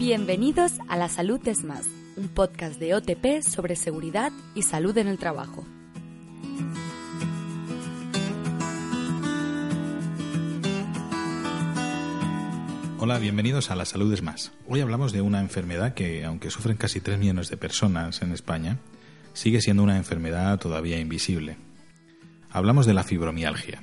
Bienvenidos a La Salud es Más, un podcast de OTP sobre seguridad y salud en el trabajo. Hola, bienvenidos a La Salud es Más. Hoy hablamos de una enfermedad que, aunque sufren casi 3 millones de personas en España, sigue siendo una enfermedad todavía invisible. Hablamos de la fibromialgia.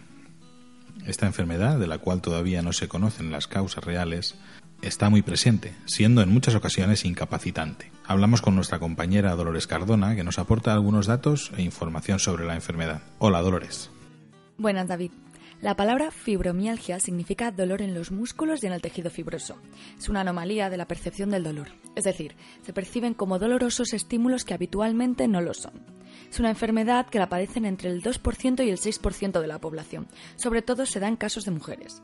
Esta enfermedad, de la cual todavía no se conocen las causas reales, está muy presente, siendo en muchas ocasiones incapacitante. Hablamos con nuestra compañera Dolores Cardona, que nos aporta algunos datos e información sobre la enfermedad. Hola, Dolores. Buenas, David. La palabra fibromialgia significa dolor en los músculos y en el tejido fibroso. Es una anomalía de la percepción del dolor, es decir, se perciben como dolorosos estímulos que habitualmente no lo son. Es una enfermedad que la padecen entre el 2% y el 6% de la población. Sobre todo se da en casos de mujeres.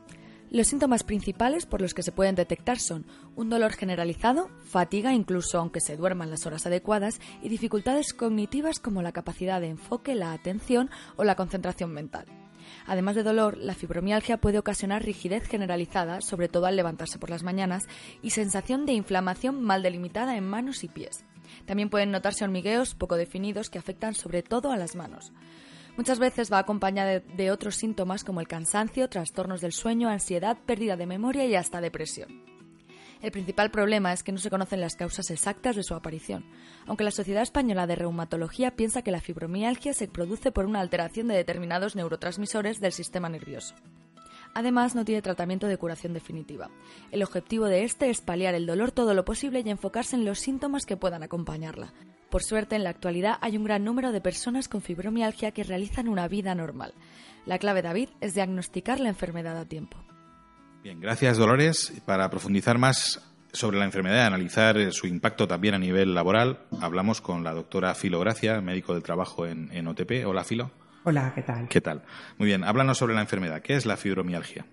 Los síntomas principales por los que se pueden detectar son un dolor generalizado, fatiga incluso aunque se duerman las horas adecuadas y dificultades cognitivas como la capacidad de enfoque, la atención o la concentración mental. Además de dolor, la fibromialgia puede ocasionar rigidez generalizada, sobre todo al levantarse por las mañanas, y sensación de inflamación mal delimitada en manos y pies. También pueden notarse hormigueos poco definidos que afectan sobre todo a las manos. Muchas veces va acompañada de, otros síntomas como el cansancio, trastornos del sueño, ansiedad, pérdida de memoria y hasta depresión. El principal problema es que no se conocen las causas exactas de su aparición, aunque la Sociedad Española de Reumatología piensa que la fibromialgia se produce por una alteración de determinados neurotransmisores del sistema nervioso. Además, no tiene tratamiento de curación definitiva. El objetivo de este es paliar el dolor todo lo posible y enfocarse en los síntomas que puedan acompañarla. Por suerte, en la actualidad hay un gran número de personas con fibromialgia que realizan una vida normal. La clave, David, es diagnosticar la enfermedad a tiempo. Bien, gracias Dolores. Para profundizar más sobre la enfermedad y analizar eh, su impacto también a nivel laboral, hablamos con la doctora Filo Gracia, médico del trabajo en, OTP. Hola Filo. Hola, ¿qué tal? ¿Qué tal? Muy bien, háblanos sobre la enfermedad. ¿Qué es la fibromialgia?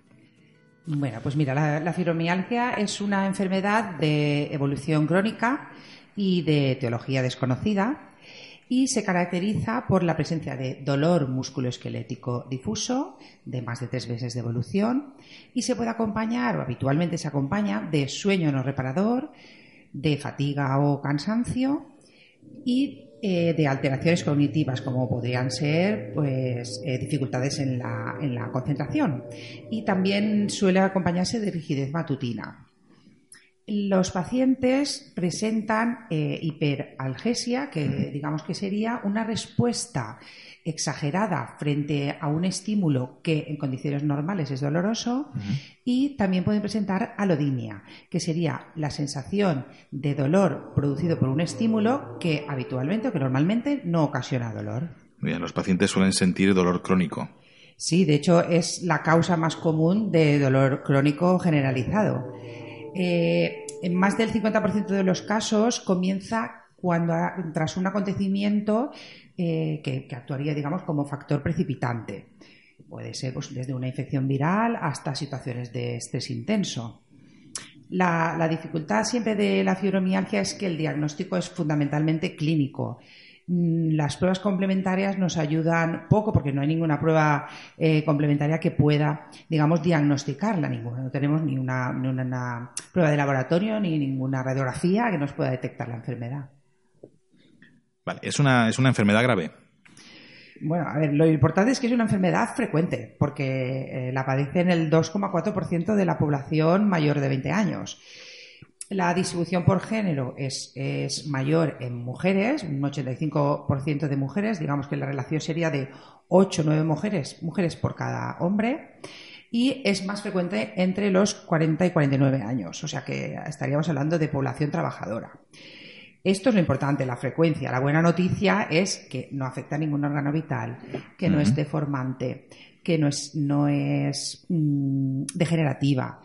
Bueno, pues mira, la, la fibromialgia es una enfermedad de evolución crónica y de teología desconocida y se caracteriza por la presencia de dolor musculoesquelético difuso de más de tres meses de evolución y se puede acompañar, o habitualmente se acompaña, de sueño no reparador, de fatiga o cansancio y eh, de alteraciones cognitivas como podrían ser pues, eh, dificultades en la, en la concentración y también suele acompañarse de rigidez matutina. Los pacientes presentan eh, hiperalgesia, que digamos que sería una respuesta exagerada frente a un estímulo que en condiciones normales es doloroso y también pueden presentar alodinia, que sería la sensación de dolor producido por un estímulo que habitualmente o que normalmente no ocasiona dolor. Bien, los pacientes suelen sentir dolor crónico. Sí, de hecho es la causa más común de dolor crónico generalizado. Eh, en más del 50% de los casos comienza cuando tras un acontecimiento eh, que, actuaría, digamos, como factor precipitante. Puede ser pues, desde una infección viral hasta situaciones de estrés intenso. la, dificultad siempre de la fibromialgia es que el diagnóstico es fundamentalmente clínico las pruebas complementarias nos ayudan poco porque no hay ninguna prueba eh, complementaria que pueda, digamos, diagnosticarla ninguna. No tenemos ni una, prueba de laboratorio ni ninguna radiografía que nos pueda detectar la enfermedad. Vale, ¿es una, es una enfermedad grave? Bueno, a ver, lo importante es que es una enfermedad frecuente, porque eh, la padecen el 2,4% de la población mayor de 20 años. La distribución por género es, mayor en mujeres, un 85% de mujeres, digamos que la relación sería de 8 o 9 mujeres, mujeres por cada hombre, y es más frecuente entre los 40 y 49 años, o sea que estaríamos hablando de población trabajadora. Esto es lo importante, la frecuencia. La buena noticia es que no afecta a ningún órgano vital, que no es deformante, que no es, no es mm, degenerativa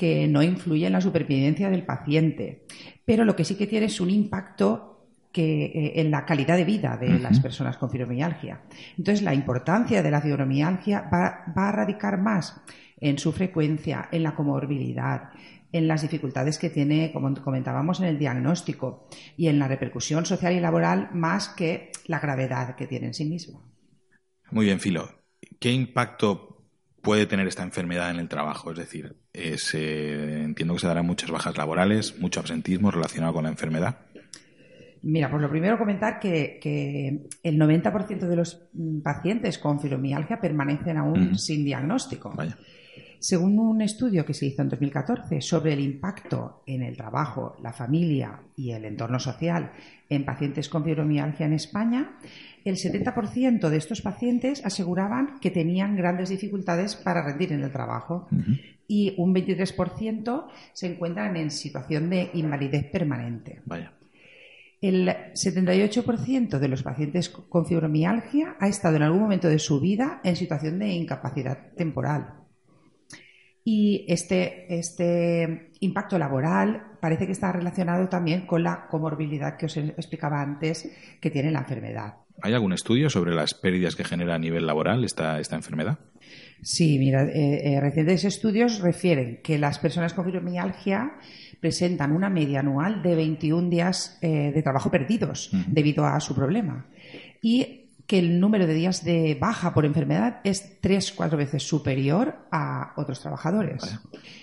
que no influye en la supervivencia del paciente, pero lo que sí que tiene es un impacto que, eh, en la calidad de vida de las personas con fibromialgia. Entonces, la importancia de la fibromialgia va, a radicar más en su frecuencia, en la comorbilidad, en las dificultades que tiene, como comentábamos, en el diagnóstico y en la repercusión social y laboral más que la gravedad que tiene en sí mismo. Muy bien, Filo. ¿Qué impacto puede tener esta enfermedad en el trabajo? Es decir, entiendo que se darán muchas bajas laborales, mucho absentismo relacionado con la enfermedad. Mira, pues lo primero comentar que, el 90% de los mm, pacientes con fibromialgia permanecen aún sin diagnóstico. Según un estudio que se hizo en 2014 sobre el impacto en el trabajo, la familia y el entorno social en pacientes con fibromialgia en España, el 70% de estos pacientes aseguraban que tenían grandes dificultades para rendir en el trabajo y un 23% se encuentran en situación de invalidez permanente. Vaya. El 78% de los pacientes con fibromialgia ha estado en algún momento de su vida en situación de incapacidad temporal. Y este, este impacto laboral parece que está relacionado también con la comorbilidad que os explicaba antes que tiene la enfermedad. ¿Hay algún estudio sobre las pérdidas que genera a nivel laboral esta, esta enfermedad? Sí, mira, eh, eh, recientes estudios refieren que las personas con fibromialgia presentan una media anual de 21 días eh, de trabajo perdidos debido a su problema. Y que el número de días de baja por enfermedad es tres, cuatro veces superior a otros trabajadores.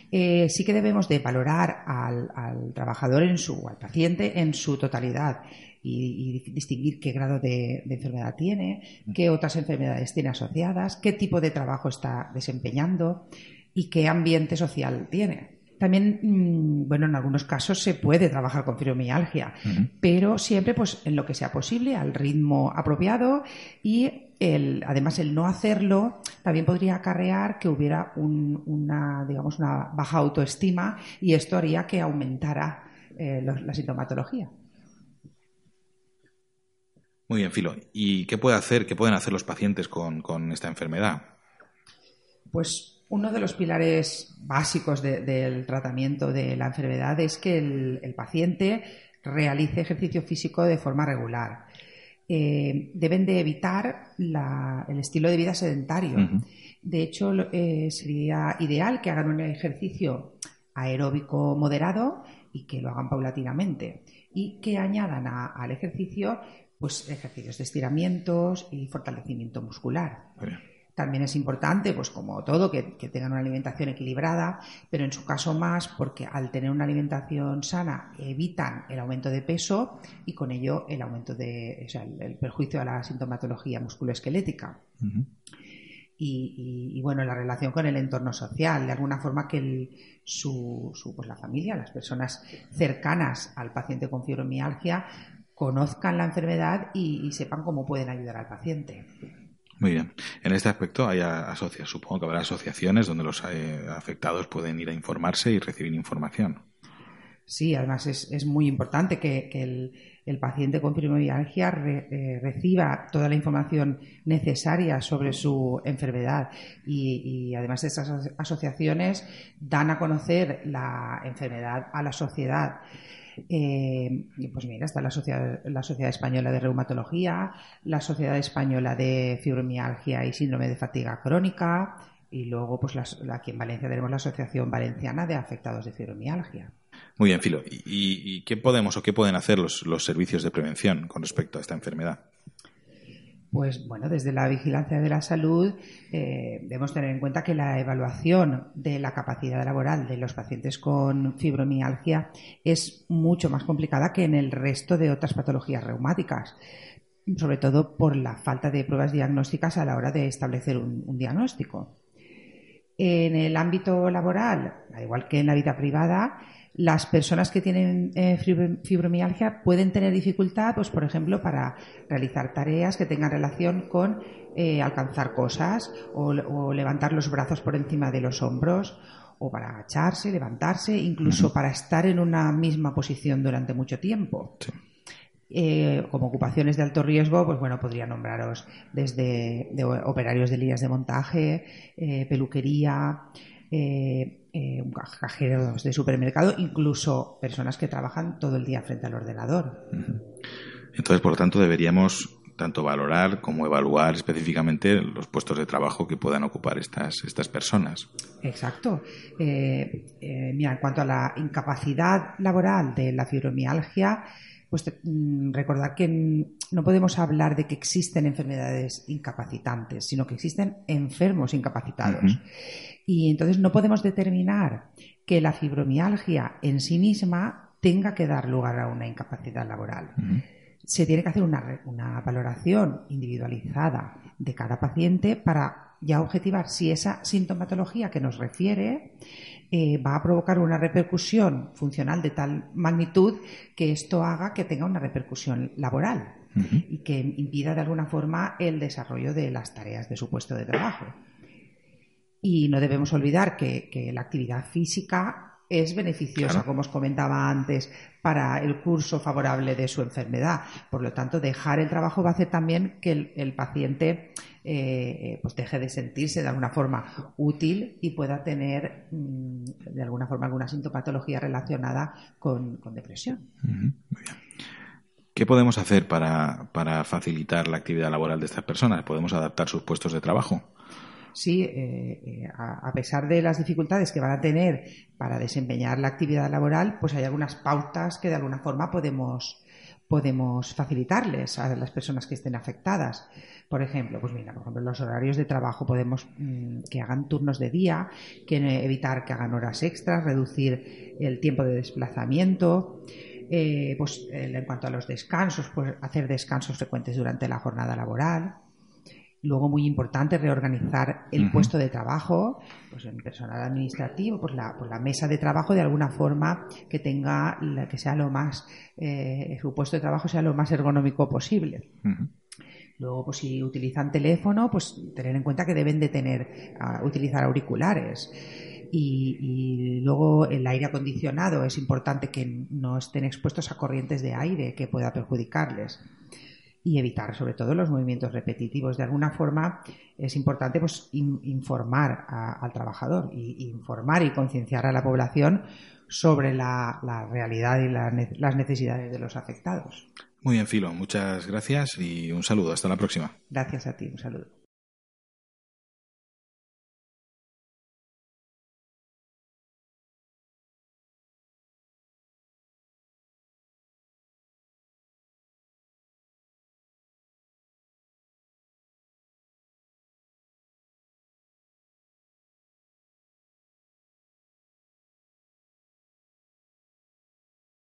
Eh, sí que debemos de valorar al, trabajador en su, al paciente en su totalidad y, distinguir qué grado de, enfermedad tiene, qué otras enfermedades tiene asociadas, qué tipo de trabajo está desempeñando y qué ambiente social tiene. También, mm, bueno, en algunos casos se puede trabajar con fibromialgia, pero siempre pues en lo que sea posible, al ritmo apropiado y el, además el no hacerlo también podría acarrear que hubiera una, digamos, una baja autoestima y esto haría que aumentara eh, la sintomatología. Muy bien, Filo. ¿Y qué puede hacer, qué pueden hacer los pacientes con, con esta enfermedad? Pues uno de los pilares básicos del tratamiento de la enfermedad es que el, paciente realice ejercicio físico de forma regular. Eh, deben de evitar el estilo de vida sedentario. De hecho, eh, sería ideal que hagan un ejercicio aeróbico moderado y que lo hagan paulatinamente y que añadan al ejercicio pues ejercicios de estiramientos y fortalecimiento muscular. También es importante, pues como todo, que, tengan una alimentación equilibrada, pero en su caso más porque al tener una alimentación sana evitan el aumento de peso y con ello el aumento de, o sea, el, perjuicio a la sintomatología musculoesquelética. y, bueno, la relación con el entorno social, de alguna forma que su, pues la familia, las personas cercanas al paciente con fibromialgia, conozcan la enfermedad y sepan cómo pueden ayudar al paciente. Muy bien. En este aspecto hay asociaciones, supongo que habrá asociaciones donde los eh, afectados pueden ir a informarse y recibir información. Sí, además es, muy importante que, el, paciente con fibromialgia eh, reciba toda la información necesaria sobre su enfermedad y, y, además estas asociaciones dan a conocer la enfermedad a la sociedad. Eh, pues mira, está la sociedad, la sociedad Española de Reumatología, la Sociedad Española de Fibromialgia y Síndrome de Fatiga Crónica, y luego, pues aquí en Valencia tenemos la Asociación Valenciana de Afectados de Fibromialgia. Muy bien, Filo. ¿Y, qué podemos o qué pueden hacer los servicios de prevención con respecto a esta enfermedad? Pues bueno, desde la vigilancia de la salud eh, debemos tener en cuenta que la evaluación de la capacidad laboral de los pacientes con fibromialgia es mucho más complicada que en el resto de otras patologías reumáticas, sobre todo por la falta de pruebas diagnósticas a la hora de establecer un diagnóstico. En el ámbito laboral, al igual que en la vida privada, las personas que tienen eh, fibromialgia pueden tener dificultad, pues por ejemplo, para realizar tareas que tengan relación con eh, alcanzar cosas o, levantar los brazos por encima de los hombros o para agacharse, levantarse, incluso para estar en una misma posición durante mucho tiempo. Eh, como ocupaciones de alto riesgo, pues bueno, podría nombraros desde operarios de líneas de montaje, peluquería, eh, eh, cajeros de supermercado, incluso personas que trabajan todo el día frente al ordenador. Entonces, por lo tanto, deberíamos tanto valorar como evaluar específicamente los puestos de trabajo que puedan ocupar estas, estas personas. Exacto. Eh, mira, en cuanto a la incapacidad laboral de la fibromialgia, pues mm, recordar que no podemos hablar de que existen enfermedades incapacitantes, sino que existen enfermos incapacitados. Y entonces no podemos determinar que la fibromialgia en sí misma tenga que dar lugar a una incapacidad laboral. Se tiene que hacer una, una valoración individualizada de cada paciente para ya objetivar si esa sintomatología que nos refiere eh, va a provocar una repercusión funcional de tal magnitud que esto haga que tenga una repercusión laboral y que impida de alguna forma el desarrollo de las tareas de su puesto de trabajo. Y no debemos olvidar que, la actividad física es beneficiosa, como os comentaba antes, para el curso favorable de su enfermedad. Por lo tanto, dejar el trabajo va a hacer también que el paciente eh, pues deje de sentirse de alguna forma útil y pueda tener mm, de alguna forma alguna sintomatología relacionada con, depresión. ¿Qué podemos hacer para, facilitar la actividad laboral de estas personas? ¿Podemos adaptar sus puestos de trabajo? Sí, eh, eh, a, pesar de las dificultades que van a tener para desempeñar la actividad laboral, pues hay algunas pautas que de alguna forma podemos, podemos facilitarles a las personas que estén afectadas. Por ejemplo, pues mira, por ejemplo, los horarios de trabajo podemos mm, que hagan turnos de día, que evitar que hagan horas extras, reducir el tiempo de desplazamiento. Eh, pues en cuanto a los descansos, pues hacer descansos frecuentes durante la jornada laboral. Luego, muy importante, reorganizar el puesto de trabajo, pues en personal administrativo, pues la, pues la mesa de trabajo de alguna forma que tenga, que sea lo más, eh, su puesto de trabajo sea lo más ergonómico posible. Luego, pues si utilizan teléfono, pues tener en cuenta que deben de tener, utilizar auriculares. Y, luego el aire acondicionado es importante que no estén expuestos a corrientes de aire que pueda perjudicarles y evitar sobre todo los movimientos repetitivos. De alguna forma es importante pues, informar al trabajador y informar y concienciar a la población sobre la, realidad y las necesidades de los afectados. Muy bien, Filo. Muchas gracias y un saludo. Hasta la próxima. Gracias a ti. Un saludo.